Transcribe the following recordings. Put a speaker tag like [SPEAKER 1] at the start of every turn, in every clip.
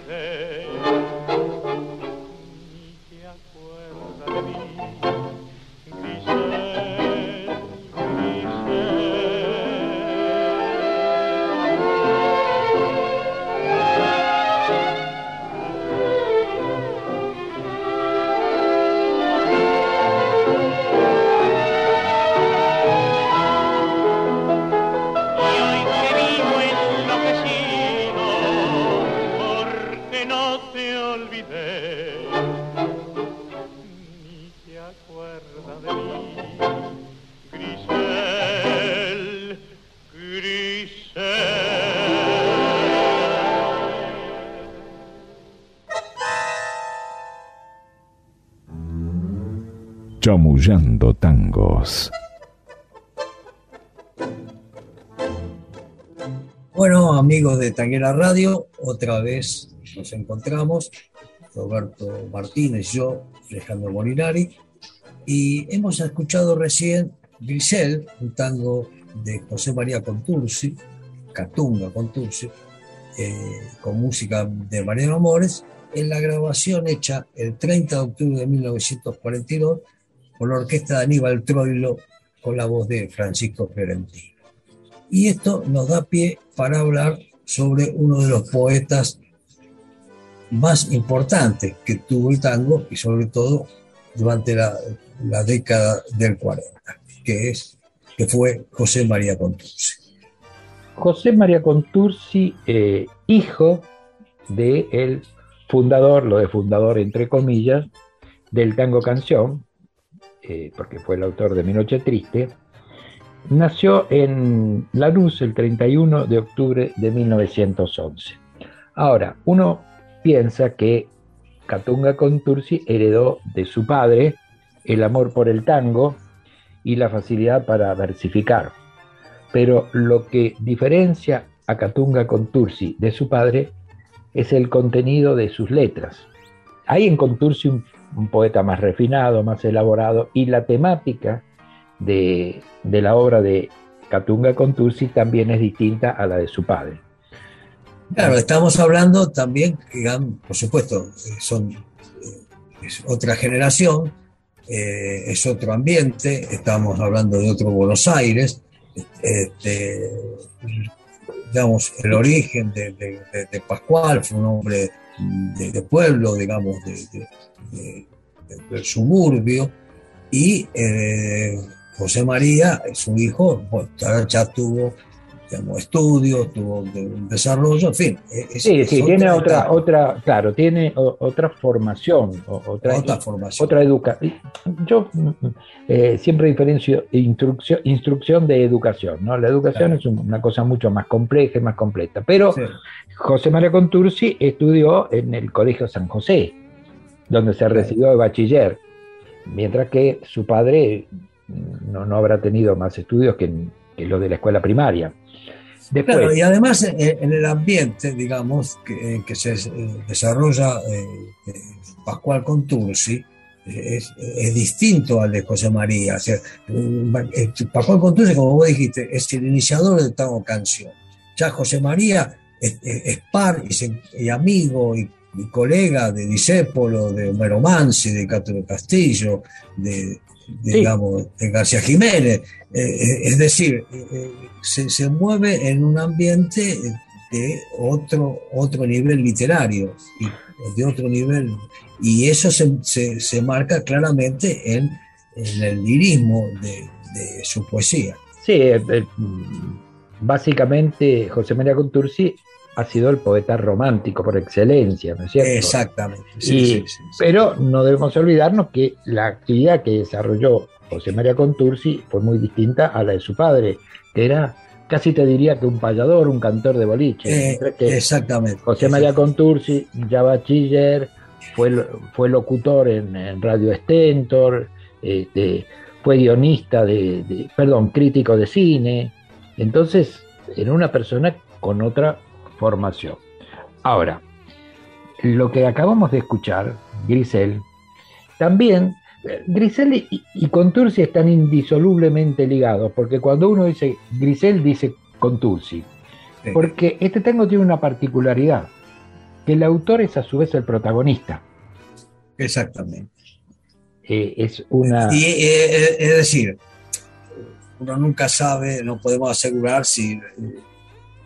[SPEAKER 1] olvidé. Ni te acuerdas de mí. Chamullando tangos.
[SPEAKER 2] Bueno, amigos de Tanguera Radio, otra vez nos encontramos, Roberto Martínez, yo, Alejandro Molinari, y hemos escuchado recién Grisel, un tango de José María Contursi, Catunga Contursi, eh, con música de Mariano Amores, en la grabación hecha el 30 de octubre de 1942 con la orquesta de Aníbal Troilo, con la voz de Francisco Fiorentino. Y esto nos da pie para hablar sobre uno de los poetas más importantes que tuvo el tango y sobre todo durante la, década del 40, que, es, que fue José María Contursi.
[SPEAKER 3] José María Contursi, eh, hijo del el fundador, lo de fundador entre comillas, del tango canción, eh, porque fue el autor de Mi Noche Triste, nació en Lanús el 31 de octubre de 1911. Ahora, uno piensa que Catunga Contursi heredó de su padre el amor por el tango y la facilidad para versificar. Pero lo que diferencia a Catunga Contursi de su padre es el contenido de sus letras. Hay en Contursi un, poeta más refinado, más elaborado, y la temática de, la obra de Catunga Contursi también es distinta a la de su padre.
[SPEAKER 2] Claro, estamos hablando también, por supuesto, son es otra generación, eh, es otro ambiente, estamos hablando de otro Buenos Aires, este, digamos, el origen de, Pascual fue un hombre de, pueblo, digamos, del suburbio, y eh, José María, su hijo, ya tuvo estudios, tuvo un desarrollo, en fin.
[SPEAKER 3] sí, sí, tiene otra, otra, claro, tiene otra formación, otra, otra formación. Otra educación. Yo eh, siempre diferencio instrucción, instrucción de educación, ¿no? La educación es una cosa mucho más compleja y más completa. Pero José María Contursi estudió en el Colegio San José, donde se recibió de bachiller, mientras que su padre no, no habrá tenido más estudios que, que lo de la escuela primaria
[SPEAKER 2] y además eh, en, el ambiente, digamos, que, que se eh, desarrolla eh, Pascual Contursi, es, es, distinto al de José María. Pascual Contursi, como vos dijiste, es el iniciador del tango canción. Ya José María es, par y, amigo y, colega de Disépolo, de Homero Mansi, de Cátulo Castillo, de, digamos, de García Jiménez. es decir, se, mueve en un ambiente de otro, otro nivel literario, y de otro nivel, y eso se, se, marca claramente en, en el lirismo de, de, su poesía.
[SPEAKER 3] Sí, eh, eh, básicamente José María Contursi ha sido el poeta romántico por excelencia, ¿no es cierto?
[SPEAKER 2] Exactamente.
[SPEAKER 3] Sí, pero no debemos olvidarnos que la actividad que desarrolló José María Contursi fue muy distinta a la de su padre era casi te diría que un payador, un cantor de boliche.
[SPEAKER 2] Eh, exactamente.
[SPEAKER 3] José María Contursi, ya bachiller, fue, fue locutor en, Radio Stentor, este, fue guionista de, perdón, crítico de cine. Entonces, era una persona con otra formación. Ahora, lo que acabamos de escuchar, Grisel, también Grisel y, Contursi están indisolublemente ligados, porque cuando uno dice Grisel, dice Contursi. Porque este tango tiene una particularidad, que el autor es a su vez el protagonista.
[SPEAKER 2] Exactamente.
[SPEAKER 3] Eh, es una...
[SPEAKER 2] Y, eh, eh, es decir, uno nunca sabe, no podemos asegurar si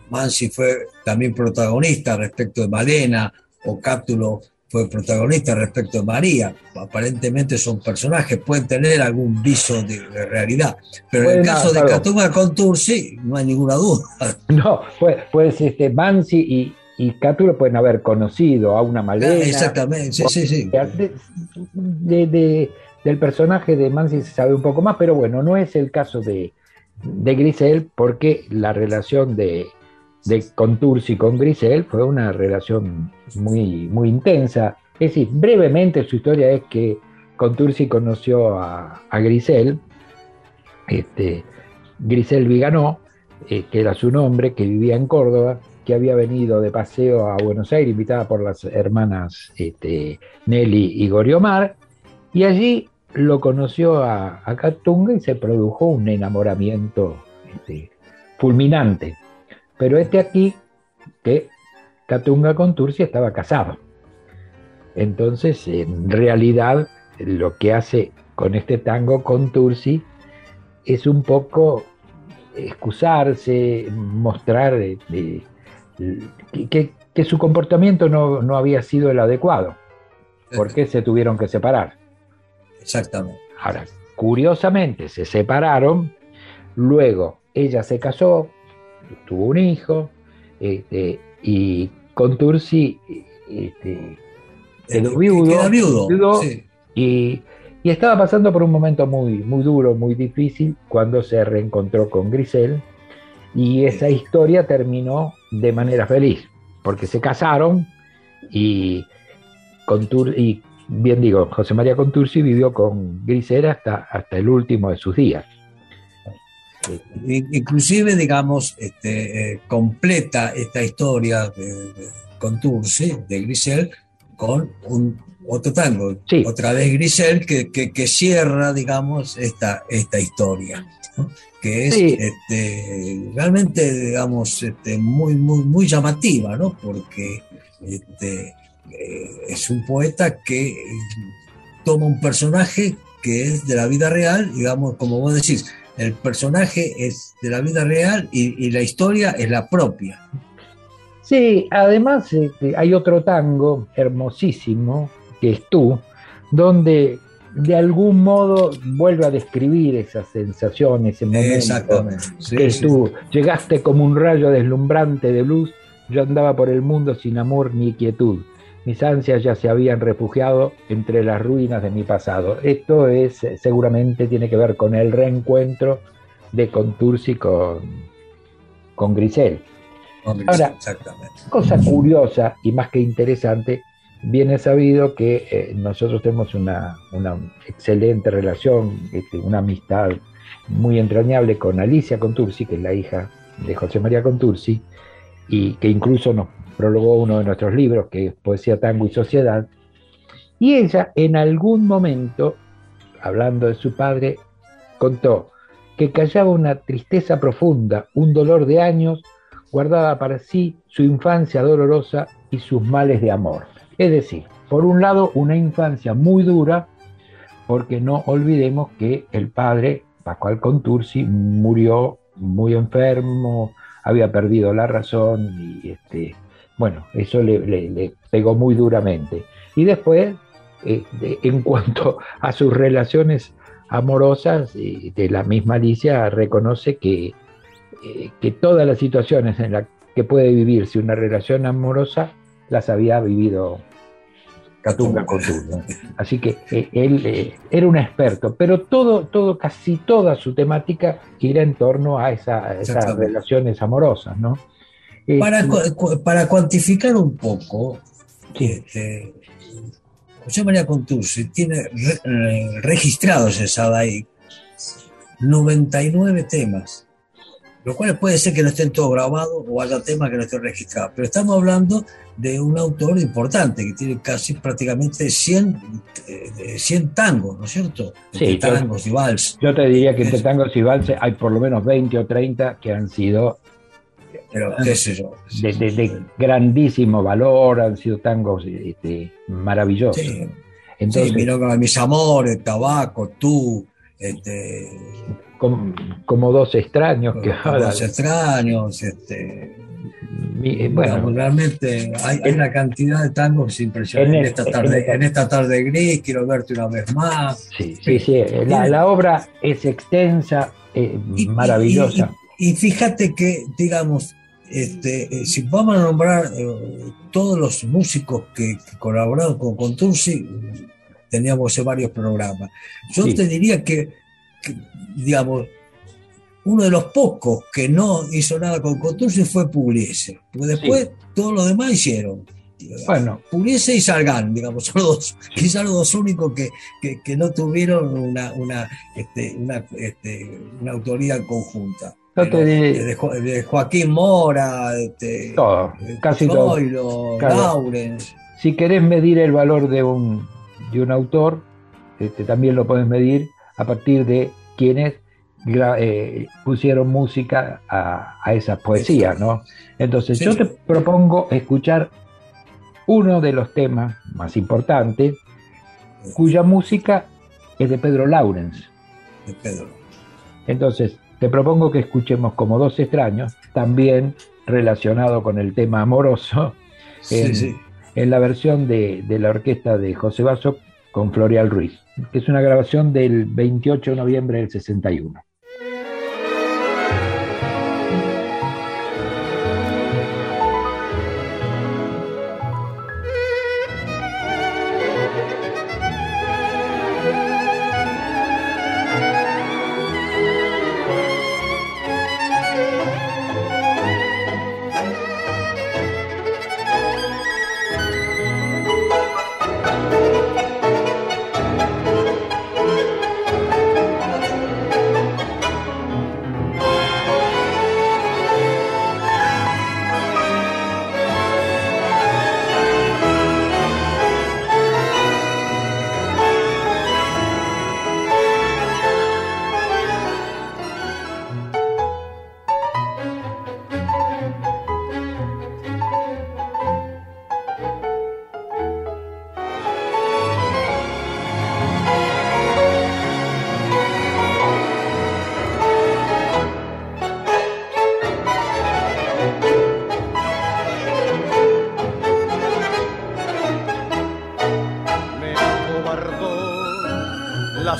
[SPEAKER 2] Mansi fue también protagonista respecto de Malena o Cáptulo fue protagonista respecto de María. Aparentemente son personajes, pueden tener algún viso de, realidad. Pero en el caso de Catunga con Tursi, no hay ninguna duda.
[SPEAKER 3] No, pues, pues este, Mansi y, y Catulo pueden haber conocido a una Malena.
[SPEAKER 2] exactamente, sí, sí, sí.
[SPEAKER 3] De, del personaje de Mansi se sabe un poco más, pero bueno, no es el caso de, de Grisel, porque la relación de, de Contursi con Grisel fue una relación muy, muy intensa. Es decir, brevemente su historia es que Contursi conoció a, Grisel, este, Grisel Viganó, eh, que era su nombre, que vivía en Córdoba, que había venido de paseo a Buenos Aires, invitada por las hermanas este, Nelly y Goriomar, y allí lo conoció a, a Catunga y se produjo un enamoramiento este, fulminante. Pero este aquí, que Catunga con Tursi estaba casado. Entonces, en realidad, lo que hace con este tango con Tursi es un poco excusarse, mostrar que, su comportamiento no, no, había sido el adecuado. porque se tuvieron que separar?
[SPEAKER 2] Exactamente.
[SPEAKER 3] Ahora, curiosamente, se separaron, luego ella se casó, tuvo un hijo, este, y con Tursi este, quedó viudo,
[SPEAKER 2] viudo
[SPEAKER 3] y, Y estaba pasando por un momento muy, muy duro, muy difícil, cuando se reencontró con Grisel. Y esa historia terminó de manera feliz, porque se casaron y, y bien digo, José María Contursi vivió con Grisel hasta, hasta el último de sus días.
[SPEAKER 2] Inclusive, digamos, este, eh, completa esta historia de, Contursi, de Grisel, con un otro tango, otra vez Grisel, que, que, cierra, digamos, esta, esta historia, que es este, realmente, digamos, este, muy, muy, muy llamativa, ¿no? porque este, eh, es un poeta que toma un personaje que es de la vida real, digamos, como vos decís, el personaje es de la vida real y, la historia es la propia.
[SPEAKER 3] Sí, además este, hay otro tango hermosísimo, que es tú, donde de algún modo vuelve a describir esas sensaciones, ese momento. Exactamente. que tú llegaste como un rayo deslumbrante de luz, yo andaba por el mundo sin amor ni quietud. Mis ansias ya se habían refugiado entre las ruinas de mi pasado. Esto es, seguramente tiene que ver con el reencuentro de Contursi con, con Grisel. Ahora, Exactamente. cosa curiosa y más que interesante, bien sabido que eh, nosotros tenemos una, excelente relación, este, una amistad muy entrañable con Alicia Contursi, que es la hija de José María Contursi, y que incluso nos prologó uno de nuestros libros, que es Poesía, Tango y Sociedad, y ella en algún momento, hablando de su padre, contó que callaba una tristeza profunda, un dolor de años, guardaba para sí su infancia dolorosa y sus males de amor. Es decir, por un lado, una infancia muy dura, porque no olvidemos que el padre, Pascual Contursi, murió muy enfermo, había perdido la razón y este, bueno, eso le, pegó muy duramente. Y después, eh, en cuanto a sus relaciones amorosas, eh, de la misma Alicia reconoce que, eh, que todas las situaciones en las que puede vivirse una relación amorosa las había vivido Catunga Contursi. Así que él era un experto, pero todo, todo, casi toda su temática gira en torno a, esas relaciones amorosas, ¿no?
[SPEAKER 2] Para, para cuantificar un poco, este, José María Contursi tiene registrados en Sadai 99 temas, lo cual puede ser que no estén todos grabados o haya temas que no estén registrados, pero estamos hablando de un autor importante que tiene casi prácticamente 100, 100 eh, tangos, ¿no es cierto?
[SPEAKER 3] Sí, tangos y vals. Yo te diría que entre tangos y vals hay por lo menos 20 o 30 que han sido pero qué sé yo. De, grandísimo valor, han sido tangos este, maravillosos. Sí.
[SPEAKER 2] Entonces, sí, mis amores, tabaco, tú, este,
[SPEAKER 3] como, dos extraños que
[SPEAKER 2] ahora. Dos extraños, este. Eh, bueno, realmente hay, una cantidad de tangos impresionantes en, esta tarde, en, esta tarde gris, quiero verte una vez más.
[SPEAKER 3] Sí, sí, sí. La, obra es extensa, eh, maravillosa.
[SPEAKER 2] y, fíjate que, digamos, este, eh, si vamos a nombrar eh, todos los músicos que, colaboraron con Contursi, teníamos varios programas. Yo te diría que, digamos, uno de los pocos que no hizo nada con Contursi fue Pugliese, porque después todos los demás hicieron. Bueno, Pugliese y Salgan, digamos, son los dos, quizás los dos únicos que, que, no tuvieron una, una, este, una, este, una autoría conjunta de, Joaquín Mora, este,
[SPEAKER 3] todo, casi todo. Si querés medir el valor de un, de un autor, este, también lo puedes medir a partir de quienes eh, pusieron música a, a esas poesías, ¿no? Entonces yo te propongo escuchar uno de los temas más importantes, cuya música es de Pedro Laurens. De Pedro. Entonces, te propongo que escuchemos como dos extraños, también relacionado con el tema amoroso, en, la versión de, de, la orquesta de José Basso con Florial Ruiz, que es una grabación del 28 de noviembre del 61.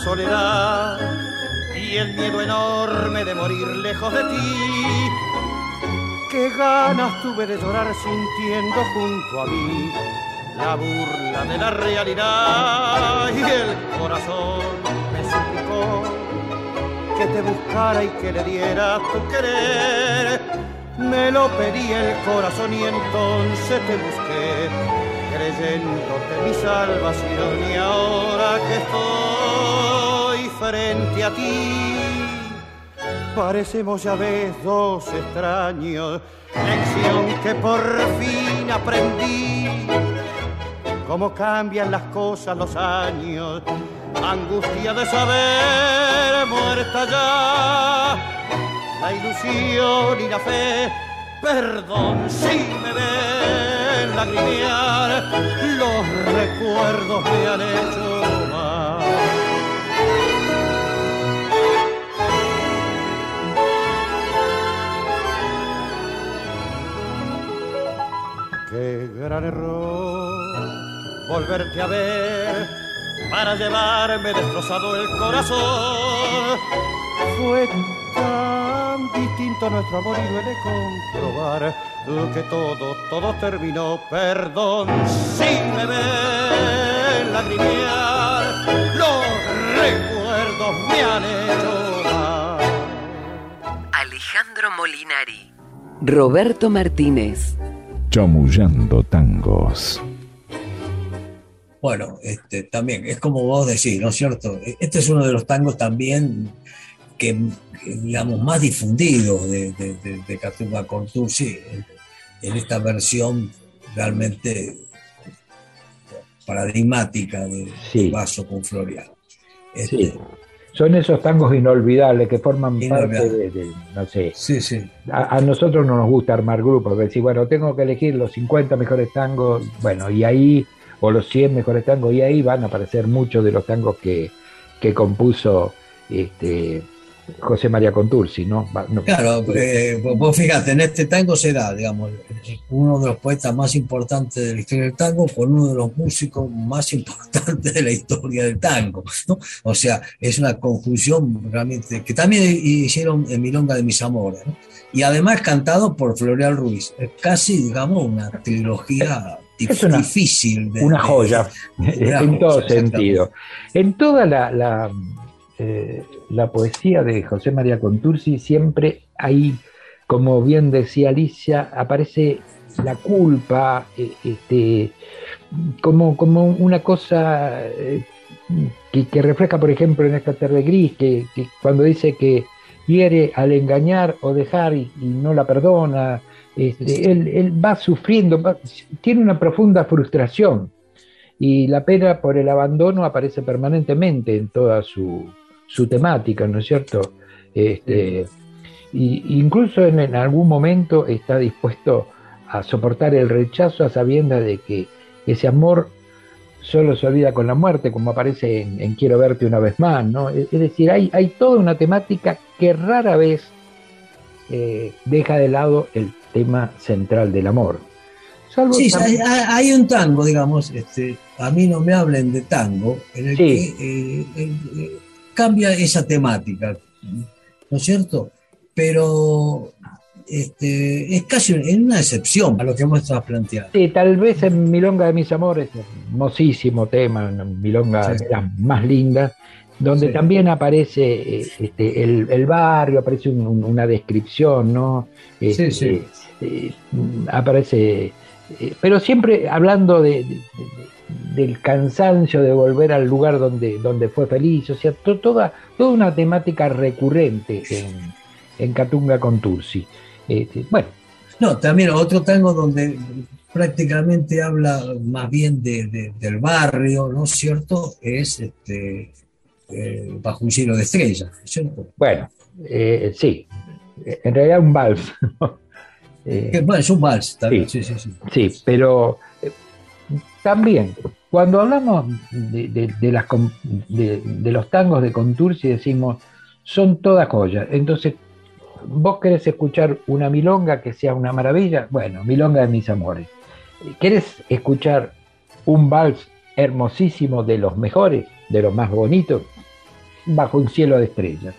[SPEAKER 4] Y el miedo enorme de morir lejos de ti. Qué ganas tuve de llorar sintiendo junto a mí la burla de la realidad y el corazón me suplicó que te buscara y que le diera tu querer. Me lo pedí el corazón y entonces te busqué, creyéndote mi salvación y ahora que estoy frente a ti. Parecemos ya ves dos extraños, lección que por fin aprendí. Cómo cambian las cosas los años, angustia de saber muerta ya, la ilusión y la fe, perdón si me ven lagrimear, los recuerdos me han hecho Qué gran error volverte a ver para llevarme destrozado el corazón. Fue tan distinto nuestro amor y duele comprobar que todo, todo terminó. Perdón si me ven lagrimear, los recuerdos me han hecho mal.
[SPEAKER 5] Alejandro Molinari, Roberto Martínez.
[SPEAKER 1] Chamullando tangos.
[SPEAKER 2] Bueno, este, también es como vos decís, ¿no es cierto? Este es uno de los tangos también que, digamos, más difundidos de, de, de, de Catumba Contursi en esta versión realmente paradigmática de,
[SPEAKER 3] Sí.
[SPEAKER 2] Vaso con Floriano. Este,
[SPEAKER 3] Sí. Son esos tangos inolvidables que forman parte de, de- no sé,
[SPEAKER 2] sí, sí.
[SPEAKER 3] a, a nosotros no nos gusta armar grupos, decir, bueno, tengo que elegir los 50 mejores tangos, bueno, y ahí, o los 100 mejores tangos, y ahí van a aparecer muchos de los tangos que, que compuso este, José María Contursi, ¿no?
[SPEAKER 2] Claro, eh, vos fíjate, en este tango se da, digamos, uno de los poetas más importantes de la historia del tango con uno de los músicos más importantes de la historia del tango, ¿no? O sea, es una conjunción realmente, que también hicieron en Milonga de mis amores, ¿no? Y además cantado por Floreal Ruiz. Es casi, digamos, una trilogía
[SPEAKER 3] Es una-
[SPEAKER 2] difícil. de-
[SPEAKER 3] una
[SPEAKER 2] de-
[SPEAKER 3] joya, en todo sentido. En toda la, la, eh, la poesía de José María Contursi siempre hay, como bien decía Alicia, aparece la culpa, eh, este, como, como una cosa eh, que, que refleja, por ejemplo, en esta tarde gris, que, que cuando dice que hiere al engañar o dejar y, y no la perdona, este. Él, él va sufriendo, va- tiene una profunda frustración y la pena por el abandono aparece permanentemente en toda su, su temática, ¿no es cierto? Este, y incluso en, en algún momento está dispuesto a soportar el rechazo a sabiendas de que ese amor solo se olvida con la muerte, como aparece en, en Quiero verte una vez más, ¿no? Es, es decir, hay, hay toda una temática que rara vez eh, deja de lado el tema central del amor. Salvo
[SPEAKER 2] Sí, hay, un tango, digamos, este, a mí no me hablen de tango, en el
[SPEAKER 3] Sí.
[SPEAKER 2] que eh, cambia esa temática, ¿no es cierto? Pero este, es casi una excepción a lo que vos estás planteando.
[SPEAKER 3] Sí, tal vez en Milonga de mis amores, hermosísimo tema, Milonga
[SPEAKER 2] Sí.
[SPEAKER 3] de las más lindas, donde
[SPEAKER 2] Sí.
[SPEAKER 3] también aparece eh, este, el, el barrio, aparece un- un- una descripción, ¿no? Este,
[SPEAKER 2] sí.
[SPEAKER 3] eh, aparece, eh, pero siempre hablando de, de- de- del cansancio de volver al lugar donde, donde fue feliz, o sea, to- toda, toda una temática recurrente en, en Catunga con Tursi. Este, bueno,
[SPEAKER 2] No, también otro tango donde prácticamente habla más bien de, de- del barrio, ¿no es cierto? Es este, eh, Bajo un cielo de estrellas, ¿no es cierto?
[SPEAKER 3] Bueno, eh, sí, en realidad un vals. Eh,
[SPEAKER 2] es un vals también,
[SPEAKER 3] Sí.
[SPEAKER 2] sí, sí, sí.
[SPEAKER 3] sí, pero eh, también, cuando hablamos de, de- de las, com- de, de los tangos de Contursi, decimos, son todas joyas. Entonces, vos querés escuchar una milonga que sea una maravilla, bueno, milonga de mis amores. ¿Querés escuchar un vals hermosísimo de los mejores, de los más bonitos? Bajo un cielo de estrellas.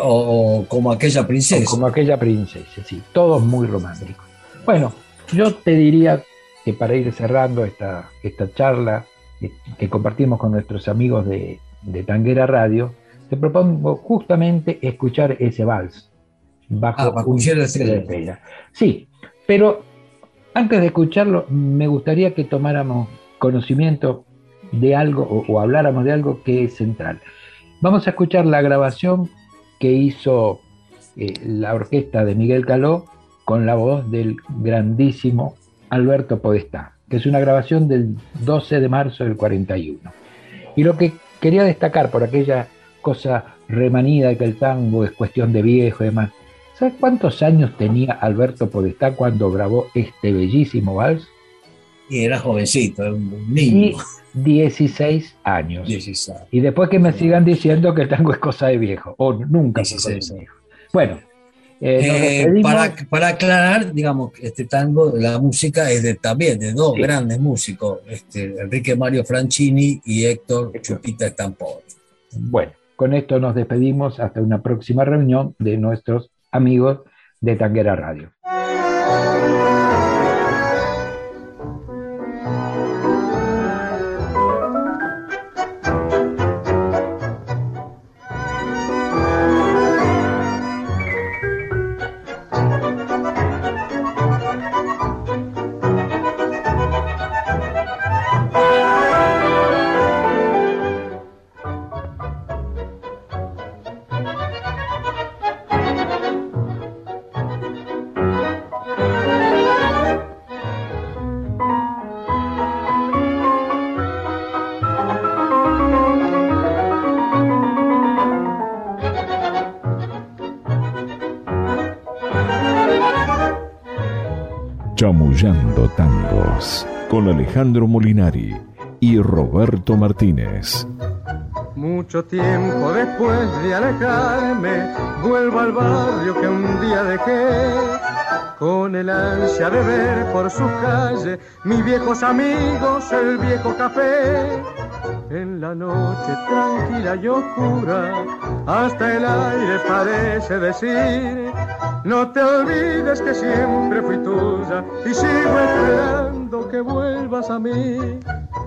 [SPEAKER 2] O, como aquella princesa.
[SPEAKER 3] como aquella princesa, sí, todos muy románticos. Bueno, yo te diría que para ir cerrando esta, esta charla que, compartimos con nuestros amigos de, de, Tanguera Radio, te propongo justamente escuchar ese vals.
[SPEAKER 2] Bajo ah, un de
[SPEAKER 3] Sí, pero antes de escucharlo, me gustaría que tomáramos conocimiento de algo o, habláramos de algo que es central. Vamos a escuchar la grabación que hizo eh, la orquesta de Miguel Caló con la voz del grandísimo Alberto Podestá, que es una grabación del 12 de marzo del 41. Y lo que quería destacar por aquella cosa remanida que el tango es cuestión de viejo y demás, ¿sabes cuántos años tenía Alberto Podestá cuando grabó este bellísimo vals?
[SPEAKER 2] Y era jovencito, un niño.
[SPEAKER 3] 16 años. Y después que me sigan diciendo que el tango es cosa de viejo, o nunca fue cosa de viejo. Bueno,
[SPEAKER 2] eh, eh, para, para, aclarar, digamos, este tango, la música es de, también de dos grandes músicos, este, Enrique Mario Franchini y Héctor Chupita Estampón.
[SPEAKER 3] Bueno, con esto nos despedimos hasta una próxima reunión de nuestros amigos de Tanguera Radio.
[SPEAKER 1] Chamullando Tangos con Alejandro Molinari y Roberto Martínez.
[SPEAKER 6] Mucho tiempo después de alejarme, vuelvo al barrio que un día dejé, con el ansia de ver por sus calles mis viejos amigos, el viejo café. En la noche tranquila y oscura, hasta el aire parece decir no te olvides que siempre fui tuya y sigo esperando que vuelvas a mí.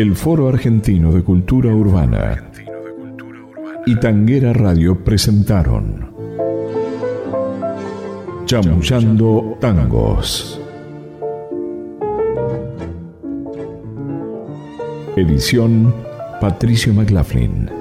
[SPEAKER 1] El Foro Argentino de Cultura Urbana y Tanguera Radio presentaron Chamullando Tangos. Edición Patricio McLaughlin.